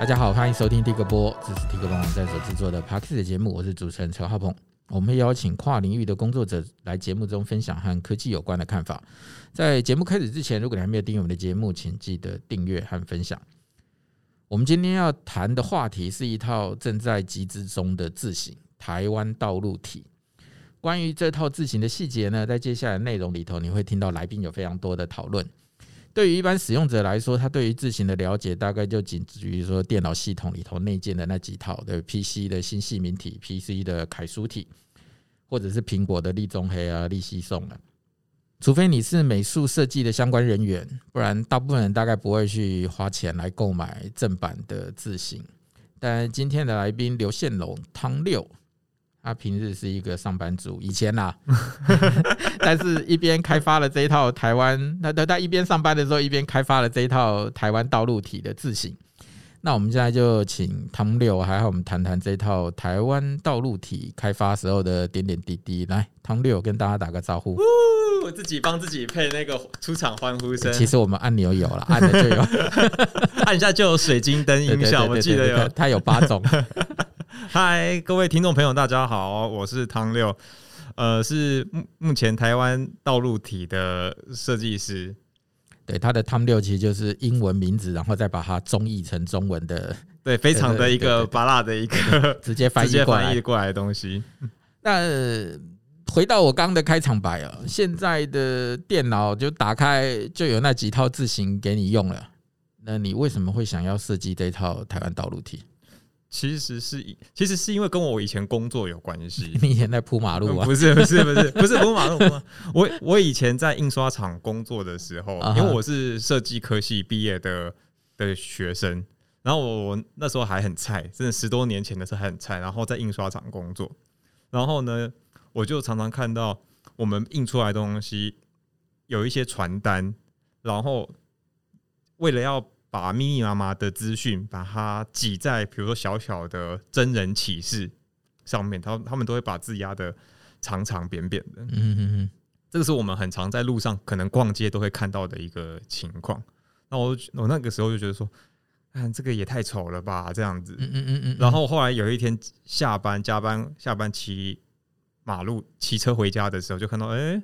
大家好，欢迎收听 Tik 播，这是 Tik 网站所制作的 Parks 的节目，我是主持人陈浩鹏。我们邀请跨领域的工作者来节目中分享和科技有关的看法。在节目开始之前，如果你还没有订阅我们的节目，请记得订阅和分享。我们今天要谈的话题是一套正在集资中的字型——台湾道路体。关于这套字型的细节呢，在接下来内容里头，你会听到来宾有非常多的讨论。对于一般使用者来说，他对于字型的了解大概就仅止于说电脑系统里头内建的那几套的 PC 的新细明体、PC 的楷书体，或者是苹果的立中黑啊、立西宋啊。除非你是美术设计的相关人员，不然大部分人大概不会去花钱来购买正版的字型。但今天的来宾刘宪龙汤六。他平日是一个上班族，以前呐，但是一边开发了这一套台湾，那他他一边上班的时候，一边开发了这一套台湾道路体的字型。那我们现在就请唐六，还好我们谈谈这套台湾道路体开发时候的点点滴滴。来，唐六跟大家打个招呼。我自己帮自己配那个出场欢呼声。其实我们按钮有了，按了就有，按一下就有水晶灯音效。我记得有，它有八种。嗨，各位听众朋友，大家好，我是汤六，呃，是目目前台湾道路体的设计师。对，他的汤六其实就是英文名字，然后再把它中译成中文的，对，非常的一个巴拉的一个 直接翻译过来过来的东西。那回到我刚刚的开场白啊，现在的电脑就打开就有那几套字型给你用了，那你为什么会想要设计这套台湾道路体？其实是，其实是因为跟我以前工作有关系。你以前在铺马路啊？不是，不是，不是，不是铺马路。我我以前在印刷厂工作的时候，因为我是设计科系毕业的的学生，然后我我那时候还很菜，真的十多年前的时候还很菜，然后在印刷厂工作，然后呢，我就常常看到我们印出来的东西有一些传单，然后为了要把密密麻麻的资讯，把它挤在比如说小小的真人启事上面，他他们都会把字压的长长扁扁的。嗯嗯嗯，这个是我们很常在路上可能逛街都会看到的一个情况。那我我那个时候就觉得说，嗯，这个也太丑了吧，这样子。嗯嗯嗯嗯。然后后来有一天下班加班下班骑马路骑车回家的时候，就看到，哎，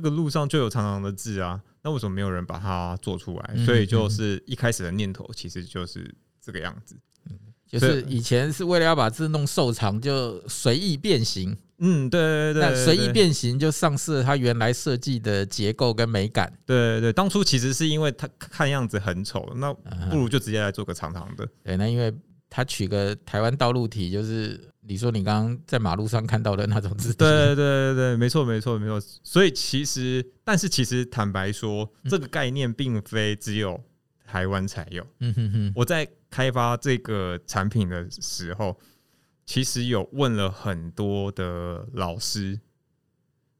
这个路上就有长长的字啊。那为什么没有人把它做出来？所以就是一开始的念头其实就是这个样子，就是以前是为了要把字弄瘦长，就随意变形。嗯，对对对，那随意变形就丧失了它原来设计的结构跟美感。对对对，当初其实是因为它看样子很丑，那不如就直接来做个长长的。对，那因为它取个台湾道路体就是。你说你刚刚在马路上看到的那种字，对对对对，没错没错没错。所以其实，但是其实坦白说，这个概念并非只有台湾才有。嗯哼哼，我在开发这个产品的时候，其实有问了很多的老师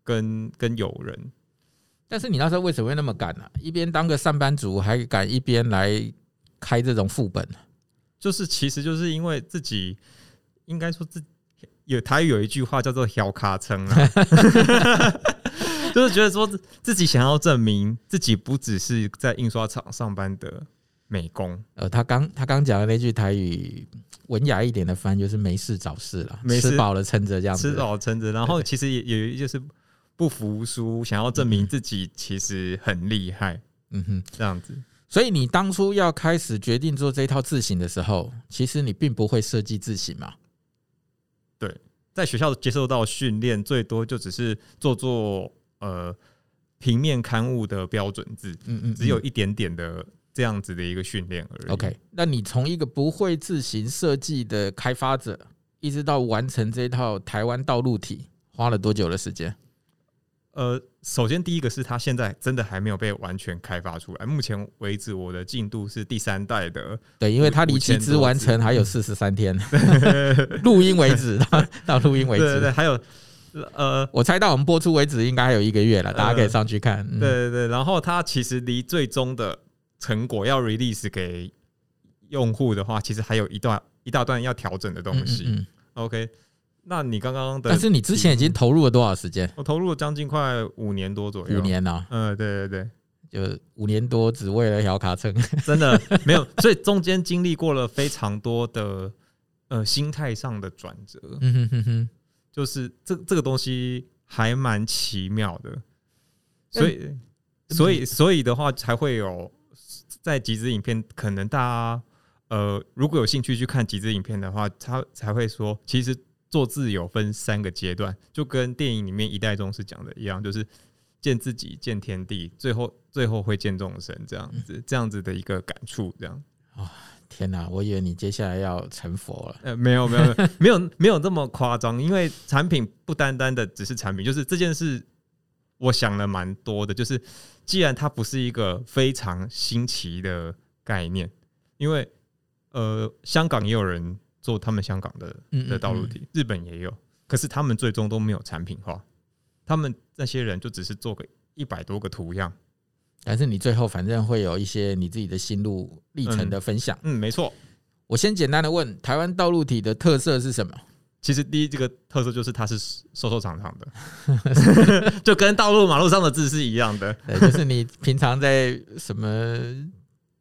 跟跟友人。但是你那时候为什么会那么敢呢？一边当个上班族，还敢一边来开这种副本？就是其实就是因为自己。应该说自有台语有一句话叫做“小卡称”啊，就是觉得说自己想要证明自己不只是在印刷厂上班的美工。呃，他刚他刚讲的那句台语文雅一点的翻就是“没事找事了，吃饱了撑着这样子，吃饱撑着”。然后其实也有就是不服输，想要证明自己其实很厉害。嗯哼，这样子。所以你当初要开始决定做这套字型的时候，其实你并不会设计字型嘛。对，在学校接受到训练，最多就只是做做呃平面刊物的标准字，嗯嗯，只有一点点的这样子的一个训练而已。OK，那你从一个不会自行设计的开发者，一直到完成这套台湾道路体，花了多久的时间？呃，首先第一个是它现在真的还没有被完全开发出来。目前为止，我的进度是第三代的。对，因为它离集资完成还有四十三天，录音为止 到录音为止。对对对，还有呃，我猜到我们播出为止应该还有一个月了，大家可以上去看。对对对，然后它其实离最终的成果要 release 给用户的话，其实还有一段一大段要调整的东西。OK。那你刚刚的，但是你之前已经投入了多少时间？我投入了将近快五年多左右。五年啊，嗯，对对对，就五年多只为了小卡车，真的没有，所以中间经历过了非常多的呃心态上的转折。嗯哼哼哼，就是这这个东西还蛮奇妙的，所以、嗯、所以所以的话才会有在集资影片，可能大家呃如果有兴趣去看集资影片的话，他才会说，其实做字有分三个阶段，就跟电影里面一代宗师讲的一样，就是。见自己，见天地，最后最后会见众生，这样子，这样子的一个感触，这样。啊，天哪！我以为你接下来要成佛了。呃，没有，没有，没有，没有，没有这么夸张。因为产品不单单的只是产品，就是这件事，我想了蛮多的。就是既然它不是一个非常新奇的概念，因为呃，香港也有人做他们香港的的道路体，日本也有，可是他们最终都没有产品化。他们那些人就只是做个一百多个图样，但是你最后反正会有一些你自己的心路历程的分享。嗯，没错。我先简单的问，台湾道路体的特色是什么？其实第一这个特色就是它是瘦瘦长长的，就跟道路马路上的字是一样的。对，就是你平常在什么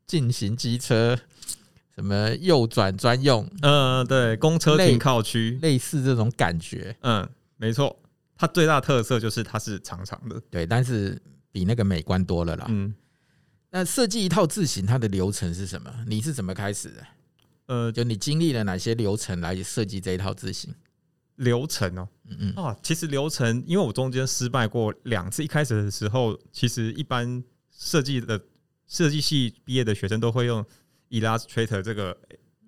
进行机车，什么右转专用，嗯，对，公车停靠区，类似这种感觉。嗯，没错。它最大的特色就是它是长长的，对，但是比那个美观多了啦。嗯，那设计一套字型，它的流程是什么？你是怎么开始的？呃，就你经历了哪些流程来设计这一套字型？流程哦，嗯嗯啊，其实流程，因为我中间失败过两次。一开始的时候，其实一般设计的设计系毕业的学生都会用 Illustrator 这个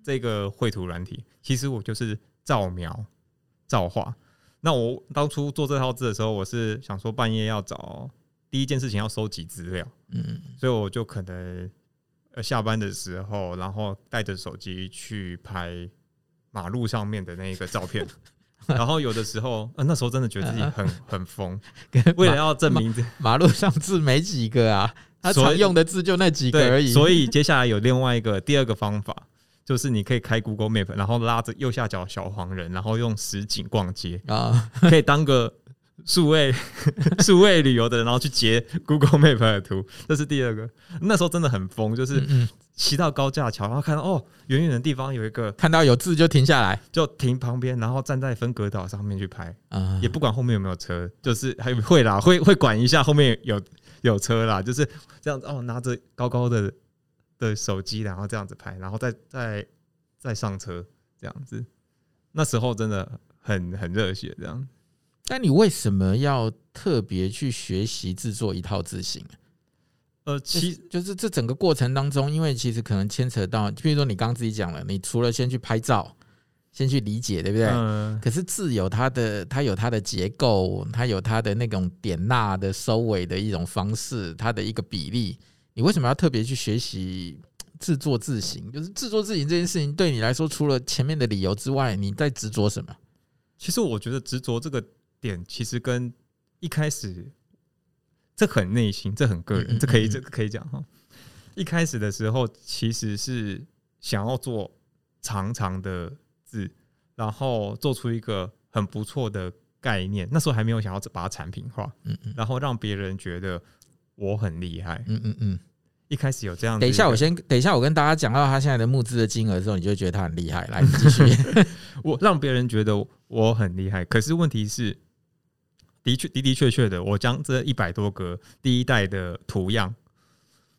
这个绘图软体。其实我就是照描、照画。那我当初做这套字的时候，我是想说半夜要找第一件事情要收集资料，嗯，所以我就可能呃下班的时候，然后带着手机去拍马路上面的那个照片，然后有的时候，呃，那时候真的觉得自己很很疯，为了要证明马路上字没几个啊，他常用的字就那几个而已，所以接下来有另外一个第二个方法。就是你可以开 Google Map，然后拉着右下角小黄人，然后用实景逛街啊，可以当个数位 数位旅游的人，然后去截 Google Map 的图。这是第二个，那时候真的很疯，就是骑到高架桥，然后看到哦，远远的地方有一个，看到有字就停下来，就停旁边，然后站在分隔岛上面去拍。啊，也不管后面有没有车，就是还会啦，会会管一下后面有 有车啦，就是这样子哦，拿着高高的。的手机，然后这样子拍，然后再再再上车，这样子。那时候真的很很热血，这样。那你为什么要特别去学习制作一套字型？呃，其就是这整个过程当中，因为其实可能牵扯到，比如说你刚刚自己讲了，你除了先去拍照，先去理解，对不对？嗯。可是字有它的，它有它的结构，它有它的那种点捺的收尾的一种方式，它的一个比例。你为什么要特别去学习自作自行？就是自作自行这件事情，对你来说，除了前面的理由之外，你在执着什么？其实我觉得执着这个点，其实跟一开始这很内心，这很个人，这可以这可以讲哈。一开始的时候，其实是想要做长长的字，然后做出一个很不错的概念。那时候还没有想要把它产品化，嗯嗯，然后让别人觉得。我很厉害，嗯嗯嗯，一开始有这样。等一下，我先等一下，我跟大家讲到他现在的募资的金额之后，你就觉得他很厉害。来，你继续。我让别人觉得我很厉害，可是问题是，的确的的确确的，我将这一百多个第一代的图样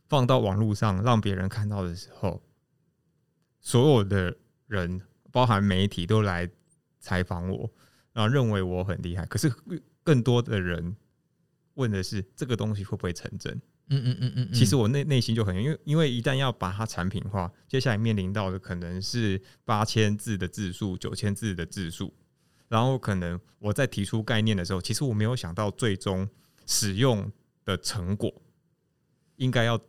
放到网络上，让别人看到的时候，所有的人，包含媒体，都来采访我，然后认为我很厉害。可是更多的人。问的是这个东西会不会成真？嗯嗯嗯嗯，其实我内内心就很，因为因为一旦要把它产品化，接下来面临到的可能是八千字的字数、九千字的字数，然后可能我在提出概念的时候，其实我没有想到最终使用的成果应该要，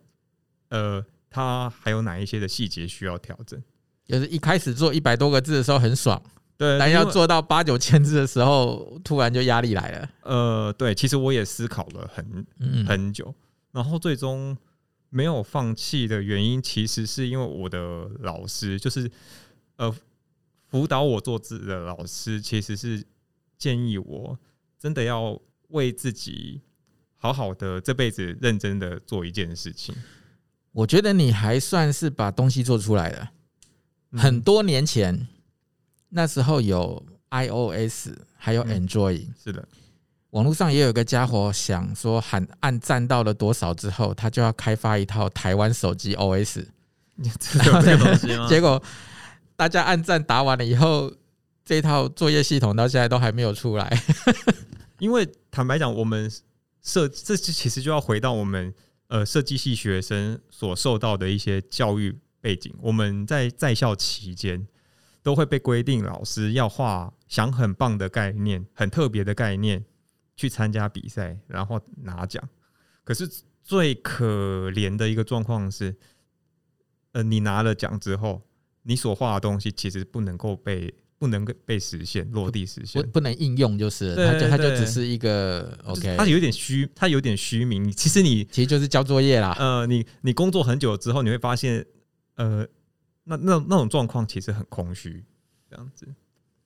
呃，它还有哪一些的细节需要调整？就是一开始做一百多个字的时候很爽。对，但要做到八九千字的时候，突然就压力来了。呃，对，其实我也思考了很很久，然后最终没有放弃的原因，其实是因为我的老师，就是呃辅导我做字的老师，其实是建议我真的要为自己好好的这辈子认真的做一件事情。我觉得你还算是把东西做出来了。嗯、很多年前，那时候有 iOS，还有 Android，嗯、是的。网络上也有一个家伙想说，喊按赞到了多少之后，他就要开发一套台湾手机 OS。你知道这个东西吗？结果大家按赞打完了以后，这套作业系统到现在都还没有出来。因为坦白讲，我们设这其实就要回到我们呃设计系学生所受到的一些教育背景。我们在在校期间都会被规定，老师要画想很棒的概念，很特别的概念。去参加比赛，然后拿奖。可是最可怜的一个状况是，呃，你拿了奖之后，你所画的东西其实不能够被不能够被实现落地实现，不，不能应用，就是它就它就只是一个 OK，它有点虚，它有点虚名。其实你其实就是交作业啦。呃，你你工作很久之后，你会发现，呃，那那那种状况其实很空虚，这样子。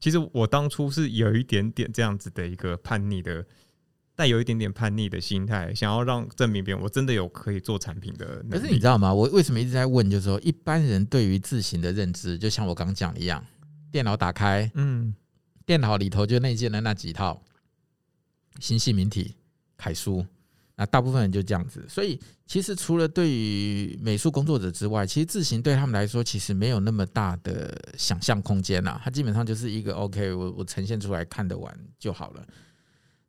其实我当初是有一点点这样子的一个叛逆的，带有一点点叛逆的心态，想要让证明别人我真的有可以做产品的。可是你知道吗？我为什么一直在问？就是说，一般人对于自行的认知，就像我刚讲的一样，电脑打开，嗯，电脑里头就内建的那几套，新细名体、楷书。那大部分人就这样子，所以其实除了对于美术工作者之外，其实自行对他们来说其实没有那么大的想象空间啦。它基本上就是一个 OK，我我呈现出来看得完就好了。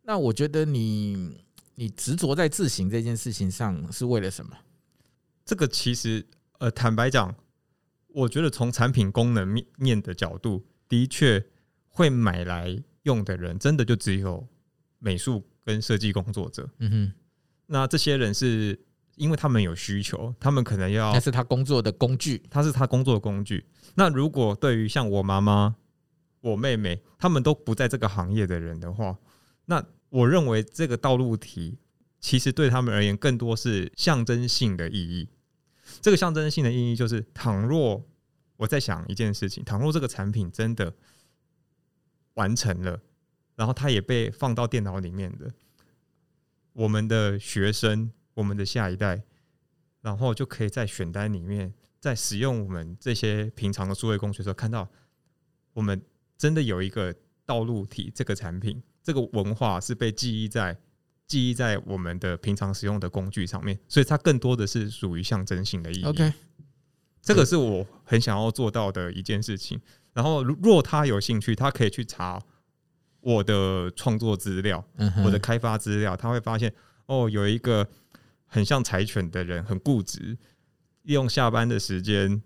那我觉得你你执着在字型这件事情上是为了什么？这个其实呃，坦白讲，我觉得从产品功能面面的角度，的确会买来用的人，真的就只有美术跟设计工作者。嗯哼。那这些人是因为他们有需求，他们可能要，那是他工作的工具，他是他工作的工具。那如果对于像我妈妈、我妹妹，他们都不在这个行业的人的话，那我认为这个道路题其实对他们而言更多是象征性的意义。这个象征性的意义就是，倘若我在想一件事情，倘若这个产品真的完成了，然后它也被放到电脑里面的。我们的学生，我们的下一代，然后就可以在选单里面，在使用我们这些平常的数位工具的时候，看到我们真的有一个道路体这个产品，这个文化是被记忆在记忆在我们的平常使用的工具上面，所以它更多的是属于象征性的意义。OK，这个是我很想要做到的一件事情。然后，若他有兴趣，他可以去查。我的创作资料，我的开发资料，他会发现哦，有一个很像柴犬的人，很固执，利用下班的时间，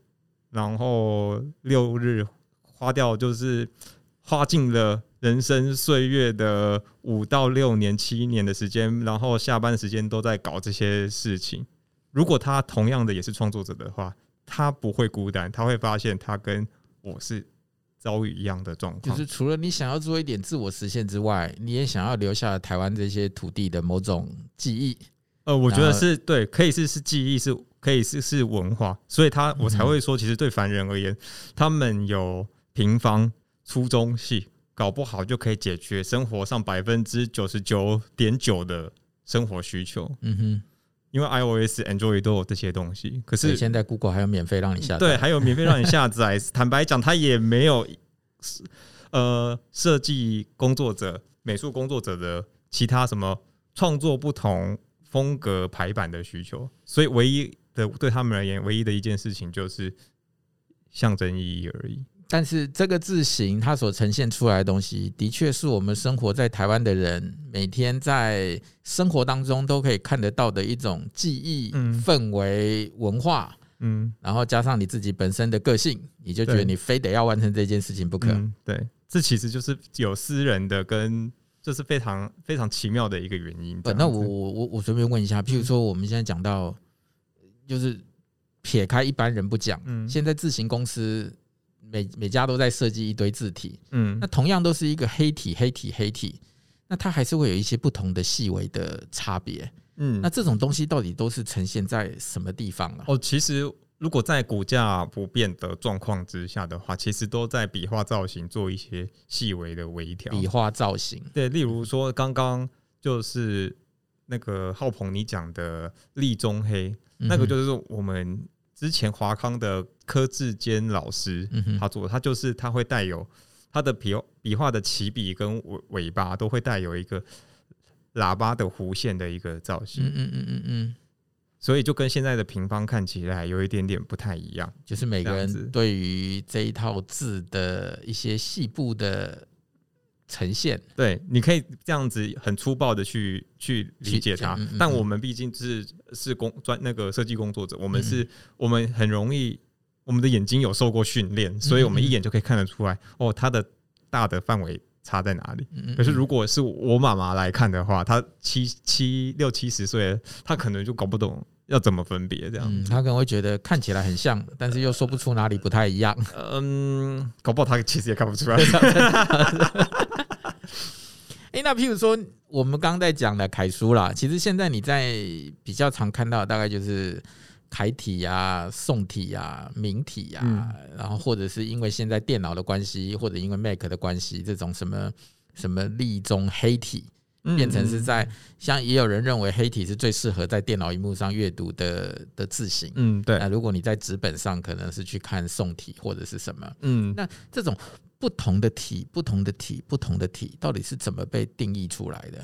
然后六日花掉，就是花尽了人生岁月的五到六年、七年的时间，然后下班的时间都在搞这些事情。如果他同样的也是创作者的话，他不会孤单，他会发现他跟我是。遭遇一样的状况，就是除了你想要做一点自我实现之外，你也想要留下台湾这些土地的某种记忆。呃，我觉得是对，可以是是记忆，是可以是是文化，所以他我才会说，其实对凡人而言，他们有平方、初中系，搞不好就可以解决生活上百分之九十九点九的生活需求。嗯哼，因为 iOS、Android 都有这些东西，可是现在 Google 还有免费让你下载，对，还有免费让你下载。坦白讲，它也没有。呃，设计工作者、美术工作者的其他什么创作不同风格排版的需求，所以唯一的对他们而言，唯一的一件事情就是象征意义而已。但是这个字形它所呈现出来的东西，的确是我们生活在台湾的人每天在生活当中都可以看得到的一种记忆、氛围、文化。嗯，然后加上你自己本身的个性，你就觉得你非得要完成这件事情不可。嗯、对，这其实就是有私人的跟，这是非常非常奇妙的一个原因。那我我我我随便问一下，譬如说我们现在讲到，就是撇开一般人不讲，嗯，现在自行公司每每家都在设计一堆字体，嗯，那同样都是一个黑体黑体黑体，那它还是会有一些不同的细微的差别。嗯，那这种东西到底都是呈现在什么地方啊？哦，其实如果在骨架不变的状况之下的话，其实都在笔画造型做一些细微的微调。笔画造型，对，例如说刚刚就是那个浩鹏你讲的立中黑，嗯、那个就是我们之前华康的柯志坚老师他做的，他就是他会带有他的笔笔画的起笔跟尾尾巴都会带有一个喇叭的弧线的一个造型。嗯嗯嗯嗯嗯。所以就跟现在的平方看起来有一点点不太一样，就是每个人对于这一套字的一些细部的呈现，对，你可以这样子很粗暴的去去理解它。嗯嗯、但我们毕竟是是工专那个设计工作者，我们是，嗯、我们很容易，我们的眼睛有受过训练，所以我们一眼就可以看得出来，哦，它的大的范围差在哪里。可是如果是我妈妈来看的话，她七七六七十岁，她可能就搞不懂。要怎么分别？这样、嗯，他可能会觉得看起来很像，但是又说不出哪里不太一样。嗯，搞不好他其实也看不出来。哎，那譬如说，我们刚刚在讲的楷书啦，其实现在你在比较常看到，大概就是楷体呀、啊、宋体呀、啊、明体呀、啊，嗯、然后或者是因为现在电脑的关系，或者因为 Mac 的关系，这种什么什么立中黑体。变成是在像也有人认为黑体是最适合在电脑荧幕上阅读的的字型。嗯，对。那如果你在纸本上可能是去看宋体或者是什么，嗯，那这种不同的体、不同的体、不同的体，到底是怎么被定义出来的？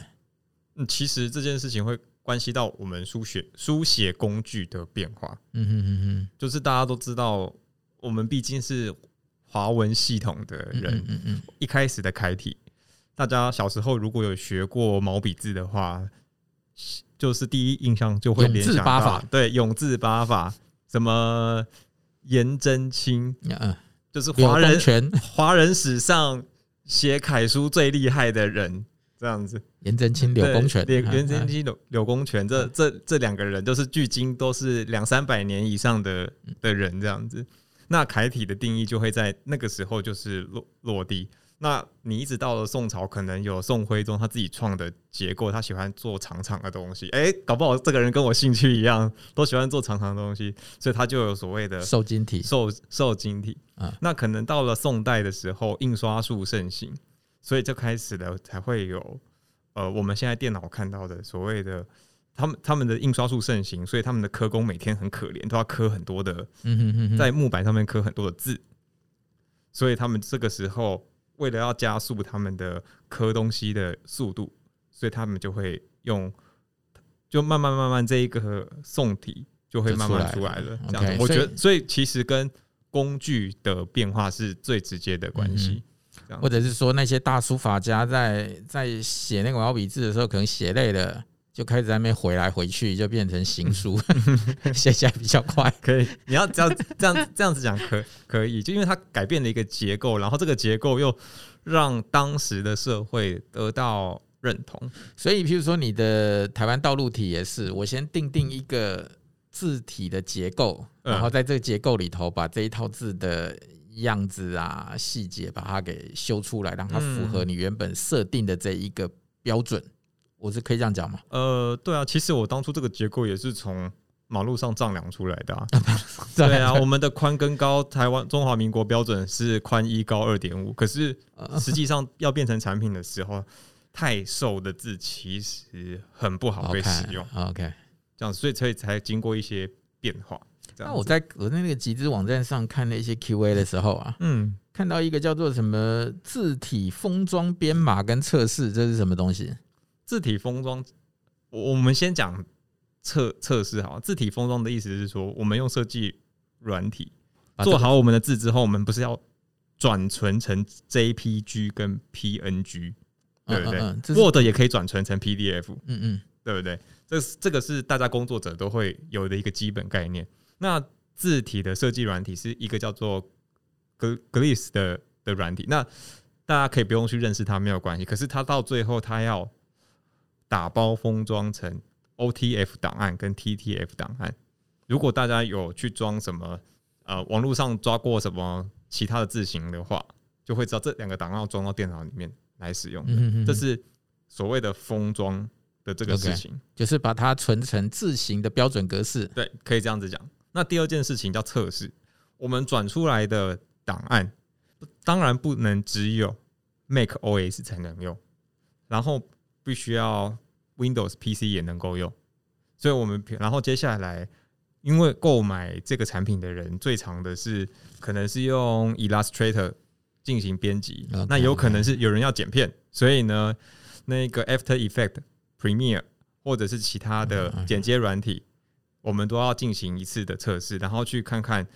嗯，其实这件事情会关系到我们书写书写工具的变化。嗯哼哼哼，就是大家都知道，我们毕竟是华文系统的人，嗯嗯嗯，一开始的楷体。大家小时候如果有学过毛笔字的话，就是第一印象就会联想到对，永字八法，什么颜真卿，嗯，就是华人 华人史上写楷书最厉害的人，这样子。颜真卿、柳公权，颜真卿、柳柳公权，这这这两个人都是距今都是两三百年以上的的人，这样子。那楷体的定义就会在那个时候就是落落地。那你一直到了宋朝，可能有宋徽宗他自己创的结构，他喜欢做长长的东西。哎、欸，搞不好这个人跟我兴趣一样，都喜欢做长长的东西，所以他就有所谓的瘦金体、瘦瘦金体。啊，那可能到了宋代的时候，印刷术盛行，所以就开始了才会有呃，我们现在电脑看到的所谓的他们他们的印刷术盛行，所以他们的刻工每天很可怜，都要刻很多的，在木板上面刻很多的字，所以他们这个时候。为了要加速他们的刻东西的速度，所以他们就会用，就慢慢慢慢这一个宋体就会慢慢出来了。这样，我觉得，所以其实跟工具的变化是最直接的关系。或者是说，那些大书法家在在写那个毛笔字的时候，可能写累了。就开始在那边回来回去，就变成行书，写起来比较快。可以，你要这样这样这样子讲可可以，就因为它改变了一个结构，然后这个结构又让当时的社会得到认同。所以，譬如说你的台湾道路体也是，我先定定一个字体的结构，然后在这个结构里头把这一套字的样子啊、细节把它给修出来，让它符合你原本设定的这一个标准。我是可以这样讲吗？呃，对啊，其实我当初这个结构也是从马路上丈量出来的啊。对啊，我们的宽跟高，台湾中华民国标准是宽一高二点五，可是实际上要变成产品的时候，太瘦的字其实很不好被使用。OK，, okay 这样，所以所以才经过一些变化。那我在我在那个集资网站上看那些 QA 的时候啊，嗯，看到一个叫做什么字体封装编码跟测试，这是什么东西？字体封装，我我们先讲测测试好。字体封装的意思是说，我们用设计软体做好我们的字之后，我们不是要转存成 JPG 跟 PNG，对不对？Word 也可以转存成 PDF，嗯嗯，对不对？这这个是大家工作者都会有的一个基本概念。那字体的设计软体是一个叫做 Glis 的的软体，那大家可以不用去认识它没有关系。可是它到最后，它要打包封装成 OTF 档案跟 TTF 档案。如果大家有去装什么呃网络上抓过什么其他的字型的话，就会知道这两个档案要装到电脑里面来使用的。这是所谓的封装的这个事情，就是把它存成字型的标准格式。对，可以这样子讲。那第二件事情叫测试，我们转出来的档案当然不能只有 Mac OS 才能用，然后。必须要 Windows PC 也能够用。所以我们然后接下来，因为购买这个产品的人最长的是可能是用 Illustrator 进行编辑，okay, 那有可能是有人要剪片，所以呢，那个 After Effect、Premiere 或者是其他的剪接软体，我们都要进行一次的测试，然后去看看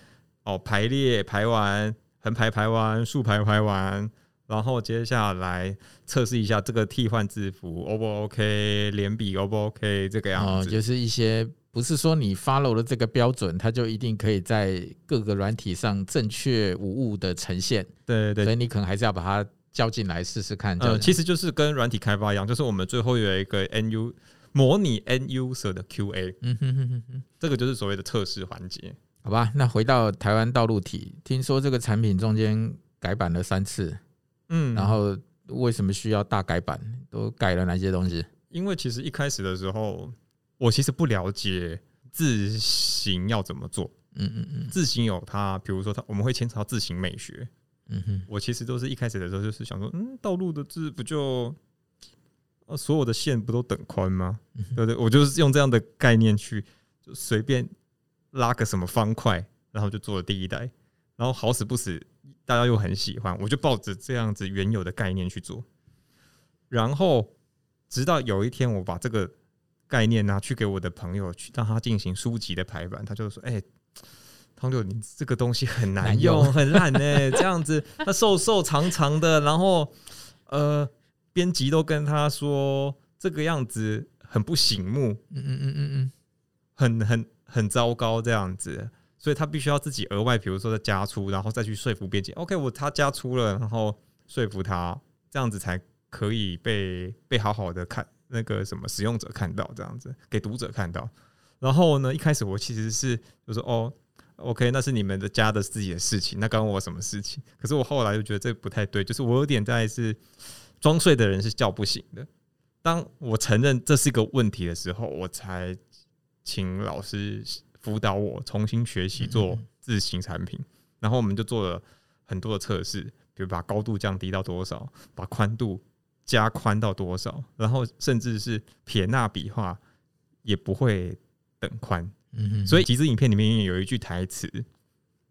哦排列排完、横排排完、竖排排完，然后接下来测试一下这个替换字符 O 不 OK，连笔 O 不 OK，这个样子，哦，就是一些。不是说你 follow 了这个标准，它就一定可以在各个软体上正确无误的呈现。对对对，所以你可能还是要把它叫进来试试看。呃，其实就是跟软体开发一样，就是我们最后有一个 NU 模拟 N user 的 QA。嗯哼哼哼，这个就是所谓的测试环节。好吧，那回到台湾道路体，听说这个产品中间改版了三次。嗯，然后为什么需要大改版？都改了哪些东西？因为其实一开始的时候。我其实不了解字形要怎么做，嗯嗯嗯，字形有它，比如说它我们会牵扯到字形美学，嗯哼，我其实都是一开始的时候就是想说，嗯，道路的字不就，所有的线不都等宽吗？对不对？我就是用这样的概念去，就随便拉个什么方块，然后就做了第一代，然后好死不死大家又很喜欢，我就抱着这样子原有的概念去做，然后直到有一天我把这个。概念拿去给我的朋友去让他进行书籍的排版，他就说：“哎、欸，汤六，你这个东西很难用，难用很烂呢。这样子，他瘦瘦长长的，然后呃，编辑都跟他说这个样子很不醒目，嗯嗯嗯嗯嗯，很很很糟糕这样子，所以他必须要自己额外，比如说再加粗，然后再去说服编辑。OK，我他加粗了，然后说服他，这样子才可以被被好好的看。”那个什么使用者看到这样子，给读者看到。然后呢，一开始我其实是就说哦，OK，那是你们的家的自己的事情，那关我什么事情？可是我后来就觉得这不太对，就是我有点在是装睡的人是叫不醒的。当我承认这是一个问题的时候，我才请老师辅导我重新学习做自行产品。然后我们就做了很多的测试，比如把高度降低到多少，把宽度。加宽到多少，然后甚至是撇捺笔画也不会等宽。所以其实影片里面有一句台词，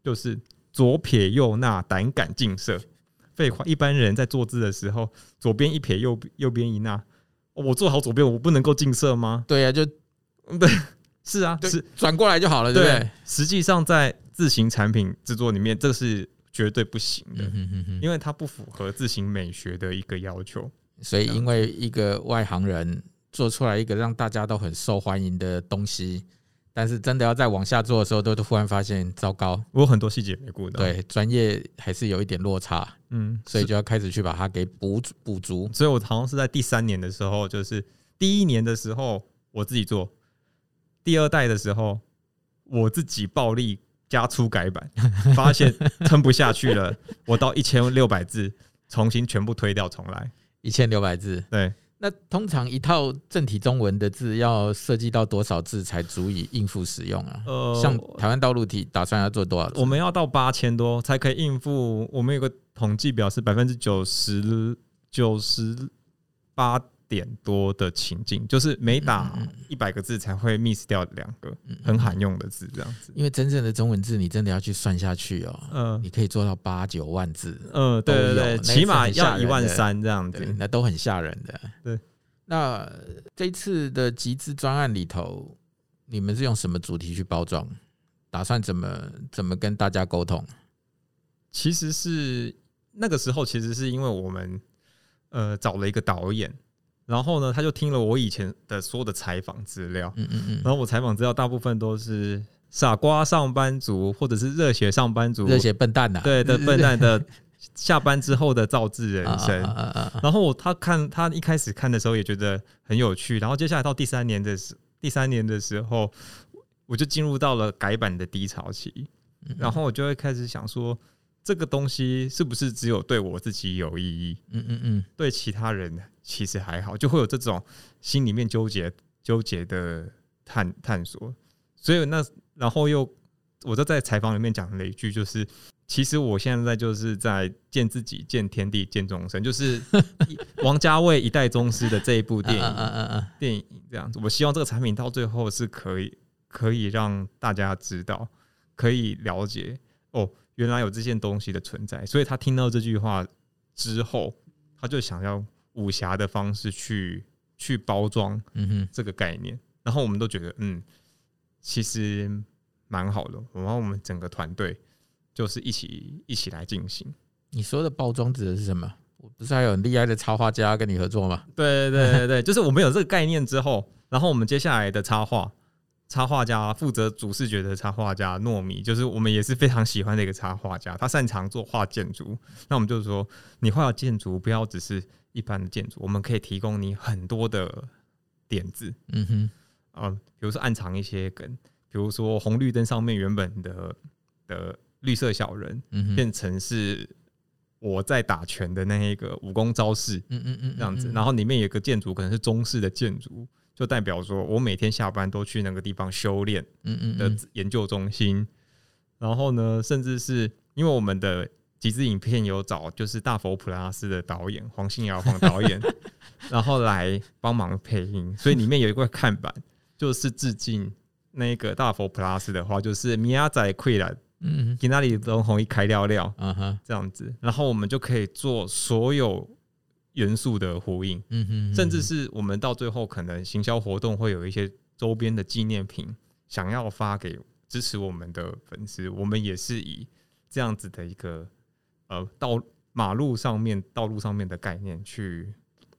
就是左撇右捺，胆敢近色。废话，一般人在做字的时候，左边一撇，右右边一捺，我做好左边，我不能够近色吗？对呀、啊，就 对，是啊，是转过来就好了，对不对？实际上在自行产品制作里面，这是绝对不行的，因为它不符合自行美学的一个要求。所以，因为一个外行人做出来一个让大家都很受欢迎的东西，但是真的要再往下做的时候，都都忽然发现糟糕，我有很多细节没顾到。对，专业还是有一点落差，嗯，所以就要开始去把它给补补足。所以我好像是在第三年的时候，就是第一年的时候我自己做，第二代的时候我自己暴力加粗改版，发现撑不下去了，我到一千六百字，重新全部推掉重来。一千六百字，对。那通常一套正体中文的字要设计到多少字才足以应付使用啊？呃，像台湾道路体打算要做多少字？我们要到八千多才可以应付。我们有个统计表，是百分之九十九十八。点多的情境，就是每打一百个字才会 miss 掉两个很罕用的字，这样子。因为真正的中文字，你真的要去算下去哦。嗯，你可以做到八九万字。嗯，对对对，起码要一万三这样子，那都很吓人的。对，那这一次的集资专案里头，你们是用什么主题去包装？打算怎么怎么跟大家沟通？其实是那个时候，其实是因为我们呃找了一个导演。然后呢，他就听了我以前的所有的采访资料，嗯嗯嗯，然后我采访资料大部分都是傻瓜上班族或者是热血上班族，热血笨蛋呐，对的笨蛋的 下班之后的造字人生。然后他看他一开始看的时候也觉得很有趣，然后接下来到第三年的时第三年的时候，我就进入到了改版的低潮期，然后我就会开始想说。这个东西是不是只有对我自己有意义？嗯嗯嗯，对其他人其实还好，就会有这种心里面纠结、纠结的探探索。所以那然后又，我就在采访里面讲了一句，就是其实我现在就是在见自己、见天地、见众生，就是 王家卫一代宗师的这一部电影，电影这样子。我希望这个产品到最后是可以可以让大家知道，可以了解哦，原来有这件东西的存在。所以他听到这句话之后，他就想要武侠的方式去去包装，嗯哼，这个概念。然后我们都觉得，嗯，其实蛮好的。然后我们整个团队。就是一起一起来进行。你说的包装指的是什么？我不是还有很厉害的插画家跟你合作吗？对对对对，就是我们有这个概念之后，然后我们接下来的插画插画家负责主视觉的插画家糯米，就是我们也是非常喜欢的一个插画家，他擅长做画建筑。那我们就是说，你画的建筑不要只是一般的建筑，我们可以提供你很多的点子。嗯哼，啊，比如说暗藏一些梗，比如说红绿灯上面原本的的。绿色小人变成是我在打拳的那一个武功招式，嗯嗯嗯，这样子。然后里面有个建筑，可能是中式的建筑，就代表说我每天下班都去那个地方修炼，嗯嗯的研究中心。然后呢，甚至是因为我们的集资影片有找就是大佛普拉斯的导演黄信尧黄导演，然后来帮忙配音，所以里面有一块看板，就是致敬那个大佛普拉斯的话，就是米亚仔溃了。嗯，给那里都红一开料料，嗯哼，这样子，然后我们就可以做所有元素的呼应，嗯哼，甚至是我们到最后可能行销活动会有一些周边的纪念品，想要发给支持我们的粉丝，我们也是以这样子的一个呃道马路上面道路上面的概念去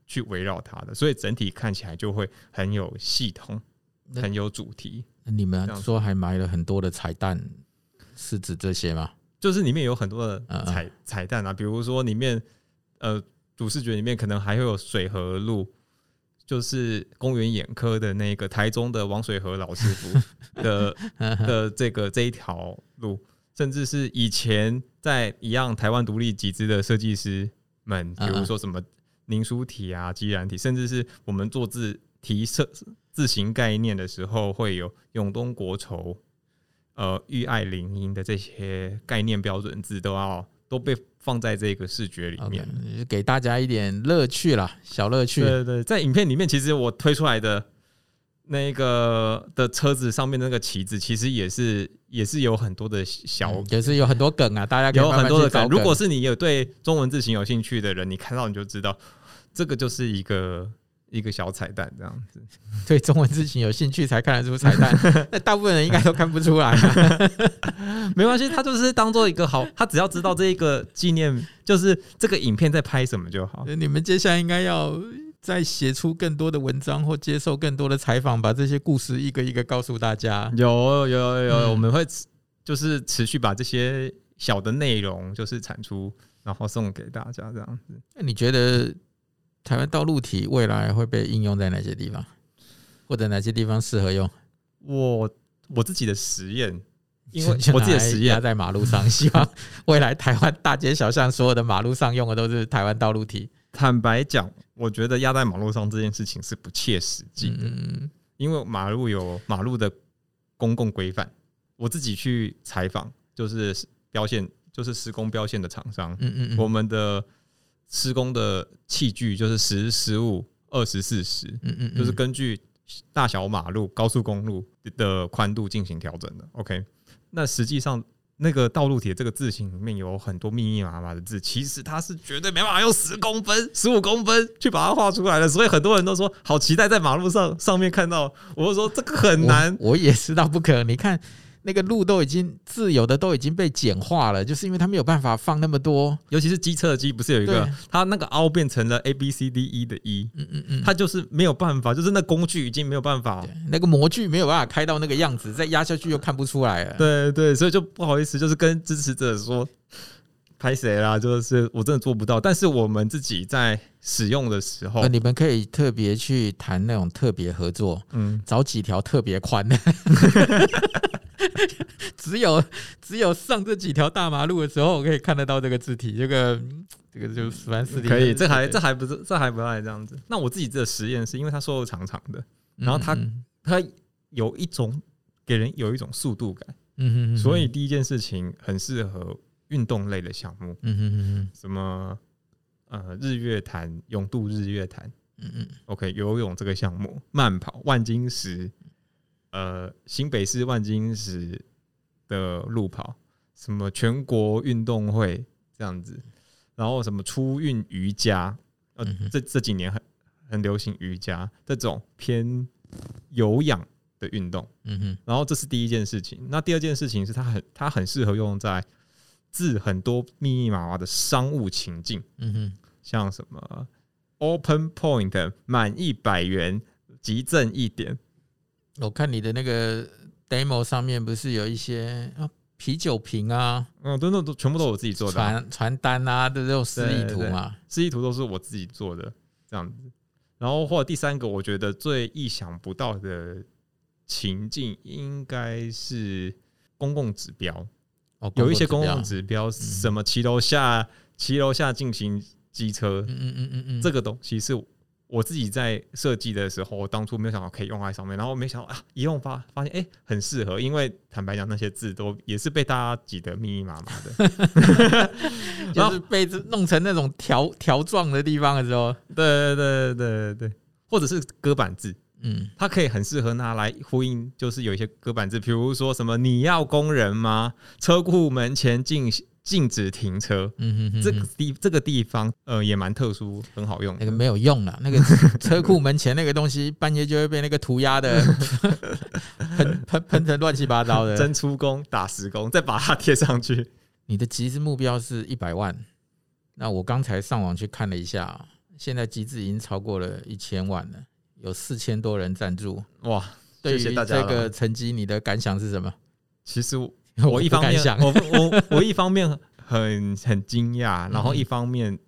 去围绕它的，所以整体看起来就会很有系统，很有主题。你们说还埋了很多的彩蛋。是指这些吗？就是里面有很多的彩彩蛋啊，比如说里面呃主视觉里面可能还会有水河路，就是公园眼科的那个台中的王水河老师傅的 的这个这一条路，甚至是以前在一样台湾独立集资的设计师们，比如说什么凝书体啊、基染体，甚至是我们做字提设字形概念的时候，会有永东国筹。呃，玉爱铃音的这些概念标准字都要都被放在这个视觉里面，okay, 给大家一点乐趣啦，小乐趣。对对对，在影片里面，其实我推出来的那个的车子上面的那个旗子，其实也是也是有很多的小、嗯，也是有很多梗啊，大家有很多的梗。如果是你有对中文字形有兴趣的人，你看到你就知道，这个就是一个。一个小彩蛋这样子，对中文字形有兴趣才看得出彩蛋，那大部分人应该都看不出来。没关系，他就是当做一个好，他只要知道这一个纪念，就是这个影片在拍什么就好。你们接下来应该要再写出更多的文章或接受更多的采访，把这些故事一个一个告诉大家。有有有有，嗯、我们会就是持续把这些小的内容就是产出，然后送给大家这样子。那你觉得？台湾道路体未来会被应用在哪些地方，或者哪些地方适合用？我我自己的实验，因为我自己的实验在马路上，希望未来台湾大街小巷所有的马路上用的都是台湾道路体。坦白讲，我觉得压在马路上这件事情是不切实际的，因为马路有马路的公共规范。我自己去采访，就是标线，就是施工标线的厂商，嗯嗯，我们的。施工的器具就是十、十五、二十、四十，嗯嗯，就是根据大小马路、高速公路的宽度进行调整的。OK，那实际上那个道路铁这个字形里面有很多密密麻麻的字，其实它是绝对没办法用十公分、十五公分去把它画出来的。所以很多人都说好期待在马路上上面看到，我就说这个很难，我，我也知道不可能。你看。那个路都已经自由的都已经被简化了，就是因为它没有办法放那么多，尤其是机车的机，不是有一个它那个凹变成了 A B C D E 的 E，嗯嗯嗯，它就是没有办法，就是那工具已经没有办法，那个模具没有办法开到那个样子，再压下去又看不出来了。对对，所以就不好意思，就是跟支持者说，拍谁啦？就是我真的做不到，但是我们自己在使用的时候，你们可以特别去谈那种特别合作，嗯，找几条特别宽的。只有只有上这几条大马路的时候，我可以看得到这个字体。这个这个就反正可以，这还这还不是这还不赖这样子。那我自己这个实验是因为它瘦瘦长长的，然后它它有一种给人有一种速度感，嗯哼，所以第一件事情很适合运动类的项目，嗯哼哼哼，什么呃日月潭、泳渡日月潭，嗯嗯，OK，游泳这个项目，慢跑万金石，呃新北市万金石的路跑，什么全国运动会这样子，然后什么初运瑜伽，呃，这这几年很很流行瑜伽这种偏有氧的运动，嗯哼，然后这是第一件事情。那第二件事情是它很它很适合用在字很多密密麻麻的商务情境，嗯哼，像什么 Open Point 满一百元即赠一点。我看你的那个 demo 上面不是有一些啊啤酒瓶啊，嗯，都那都全部都是我自己做的啊，传传单啊的这种示意图嘛，示意图都是我自己做的这样子。然后或者第三个，我觉得最意想不到的情境应该是公共指标。哦，有一些公共指标，嗯。什么骑楼下骑楼下进行机车，嗯嗯嗯嗯嗯，这个东西是我自己在设计的时候，我当初没有想到可以用在上面，然后没想到啊，一用发发现哎、欸，很适合，因为坦白讲，那些字都也是被大家挤得密密麻麻的，就是被弄成那种条条状的地方的时候，对对对对对，或者是搁板字。嗯，它可以很适合拿来呼应，就是有一些隔板字，比如说什么“你要工人吗？”车库门前禁禁止停车。嗯哼，这个地这个地方，呃，也蛮特殊，很好用。那个没有用了，那个 车库门前那个东西，半夜就会被那个涂鸦的 喷喷喷成乱七八糟的。真出工打十工，再把它贴上去。你的集资目标是一百万，那我刚才上网去看了一下，现在集资已经超过了一千万了。有四千多人赞助，哇！谢谢大家。这个成绩，你的感想是什么？其实 我一方面，我我我一方面很很惊讶，然后一方面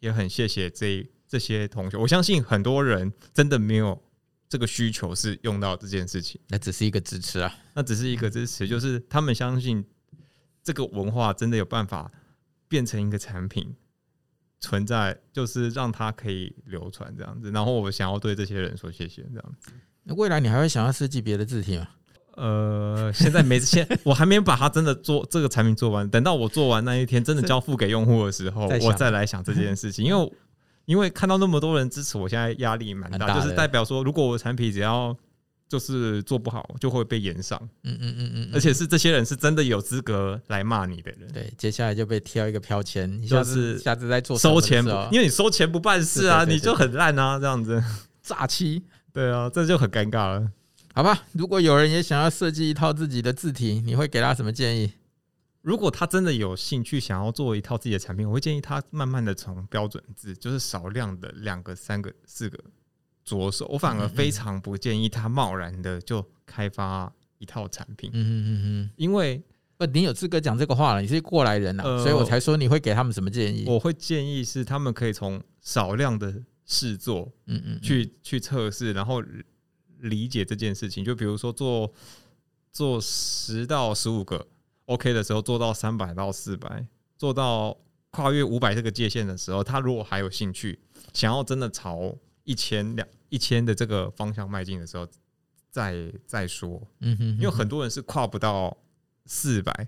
也很谢谢这这些同学。我相信很多人真的没有这个需求是用到这件事情，那只是一个支持啊，那只是一个支持，就是他们相信这个文化真的有办法变成一个产品。存在就是让它可以流传这样子，然后我想要对这些人说谢谢这样子。那未来你还会想要设计别的字体吗？呃，现在没，现我还没有把它真的做这个产品做完。等到我做完那一天，真的交付给用户的时候，我再来想这件事情。因为因为看到那么多人支持，我现在压力蛮大，就是代表说，如果我的产品只要。就是做不好就会被延上，嗯嗯嗯嗯，而且是这些人是真的有资格来骂你的人。对，接下来就被贴一个标签，下次下次再做收钱，因为你收钱不办事啊，你就很烂啊，这样子诈欺。对啊，这就很尴尬了。好吧，如果有人也想要设计一套自己的字体，你会给他什么建议？如果他真的有兴趣想要做一套自己的产品，我会建议他慢慢的从标准字，就是少量的两个、三个、四个。着手，我反而非常不建议他贸然的就开发一套产品。嗯嗯嗯，因为不，你有资格讲这个话了，你是过来人啊，所以我才说你会给他们什么建议？我会建议是他们可以从少量的试做，嗯嗯，去去测试，然后理解这件事情。就比如说做做十到十五个 OK 的时候，做到三百到四百，做到跨越五百这个界限的时候，他如果还有兴趣，想要真的朝一千两。一千的这个方向迈进的时候，再再说，嗯哼，因为很多人是跨不到四百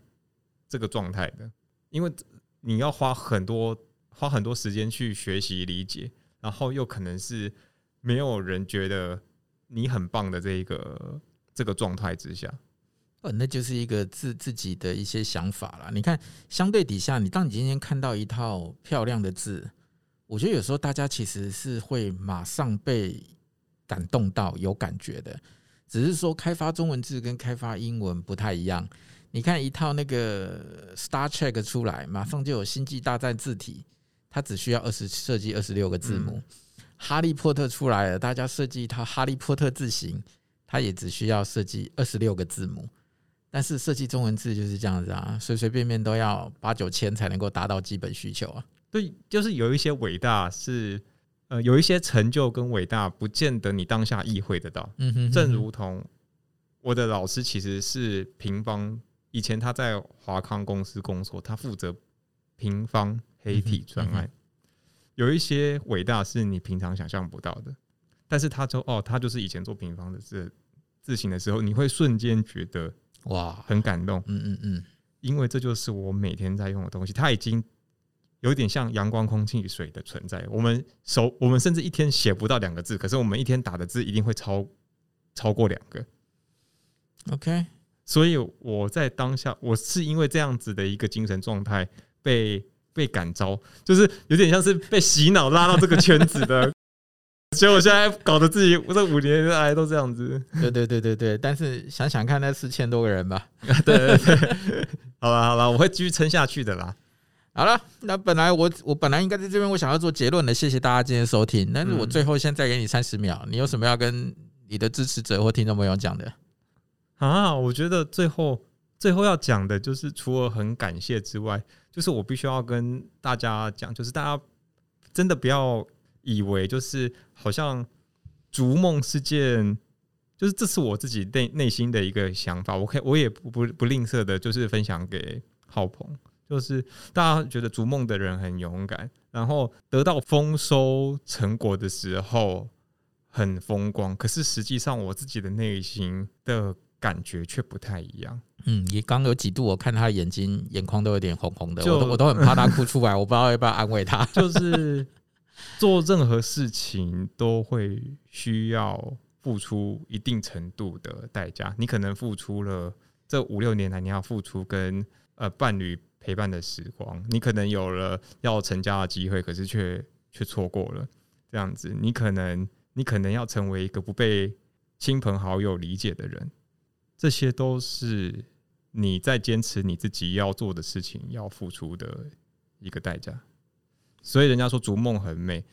这个状态的，因为你要花很多花很多时间去学习理解，然后又可能是没有人觉得你很棒的这一个这个状态之下，呃，那就是一个自自己的一些想法啦。你看，相对底下，你当你今天看到一套漂亮的字。我觉得有时候大家其实是会马上被感动到有感觉的，只是说开发中文字跟开发英文不太一样。你看一套那个 Star Trek 出来，马上就有星际大战字体，它只需要二十设计二十六个字母。哈利波特出来了，大家设计一套哈利波特字型，它也只需要设计二十六个字母。但是设计中文字就是这样子啊，随随便便都要八九千才能够达到基本需求啊。对，就是有一些伟大是，呃，有一些成就跟伟大，不见得你当下意会得到。嗯哼，正如同我的老师其实是平方，以前他在华康公司工作，他负责平方黑体专案。有一些伟大是你平常想象不到的，但是他说哦，他就是以前做平方的字字型的时候，你会瞬间觉得哇，很感动。嗯嗯嗯。因为这就是我每天在用的东西，他已经有点像阳光、空气、水的存在。我们手，我们甚至一天写不到两个字，可是我们一天打的字一定会超超过两个。OK，所以我在当下，我是因为这样子的一个精神状态被被感召，就是有点像是被洗脑拉到这个圈子的。所以我现在搞得自己，我这五年来都这样子。对对对对对，但是想想看，那四千多个人吧。对对对，好了好了，我会继续撑下去的啦。好了，那本来我我本来应该在这边，我想要做结论的。谢谢大家今天收听，但是我最后现在给你三十秒，你有什么要跟你的支持者或听众朋友讲的？啊，我觉得最后最后要讲的就是，除了很感谢之外，就是我必须要跟大家讲，就是大家真的不要。以为就是好像逐梦是件，就是这是我自己内内心的一个想法。我可以，我也不不不吝啬的，就是分享给浩鹏。就是大家觉得逐梦的人很勇敢，然后得到丰收成果的时候很风光。可是实际上，我自己的内心的感觉却不太一样。嗯，你刚有几度，我看他的眼睛眼眶都有点红红的，我都我都很怕他哭出来，我不知道要不要安慰他。就是。做任何事情都会需要付出一定程度的代价。你可能付出了这五六年来，你要付出跟呃伴侣陪伴的时光。你可能有了要成家的机会，可是却却错过了这样子。你可能你可能要成为一个不被亲朋好友理解的人，这些都是你在坚持你自己要做的事情要付出的一个代价。所以人家说逐梦很美，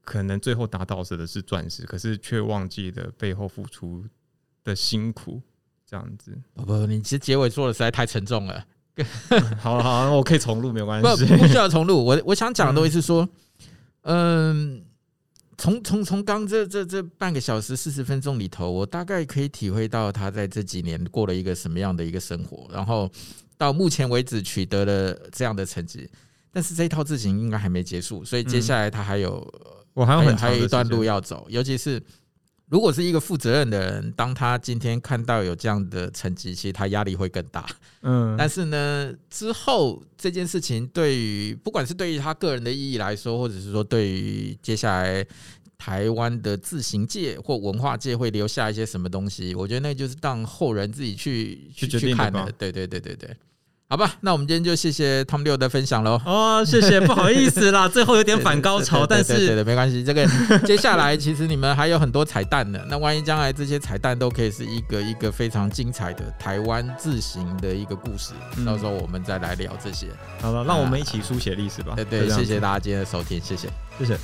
可能最后达到的是钻石，可是却忘记了背后付出的辛苦，这样子。不不，你其实结尾做的实在太沉重了。好好，我可以重录，没有关系。不不需要重录。我我想讲的东西是说，嗯，从从从刚这这这半个小时四十分钟里头，我大概可以体会到他在这几年过了一个什么样的一个生活，然后到目前为止取得了这样的成绩。但是这一套事情应该还没结束，所以接下来他还有，我还有很还有一段路要走。尤其是如果是一个负责任的人，当他今天看到有这样的成绩，其实他压力会更大。嗯，但是呢，之后这件事情对于不管是对于他个人的意义来说，或者是说对于接下来台湾的自行界或文化界会留下一些什么东西，我觉得那就是让后人自己去去去看的。对对对对对。好吧，那我们今天就谢谢 Tom 六的分享喽。哦，谢谢，不好意思啦，最后有点反高潮，但是对的，没关系。这个接下来其实你们还有很多彩蛋呢，那万一将来这些彩蛋都可以是一个一个非常精彩的台湾字形的一个故事，嗯、到时候我们再来聊这些。好了，让我们一起书写历史吧。对对，谢谢大家今天的收听，谢谢，谢谢。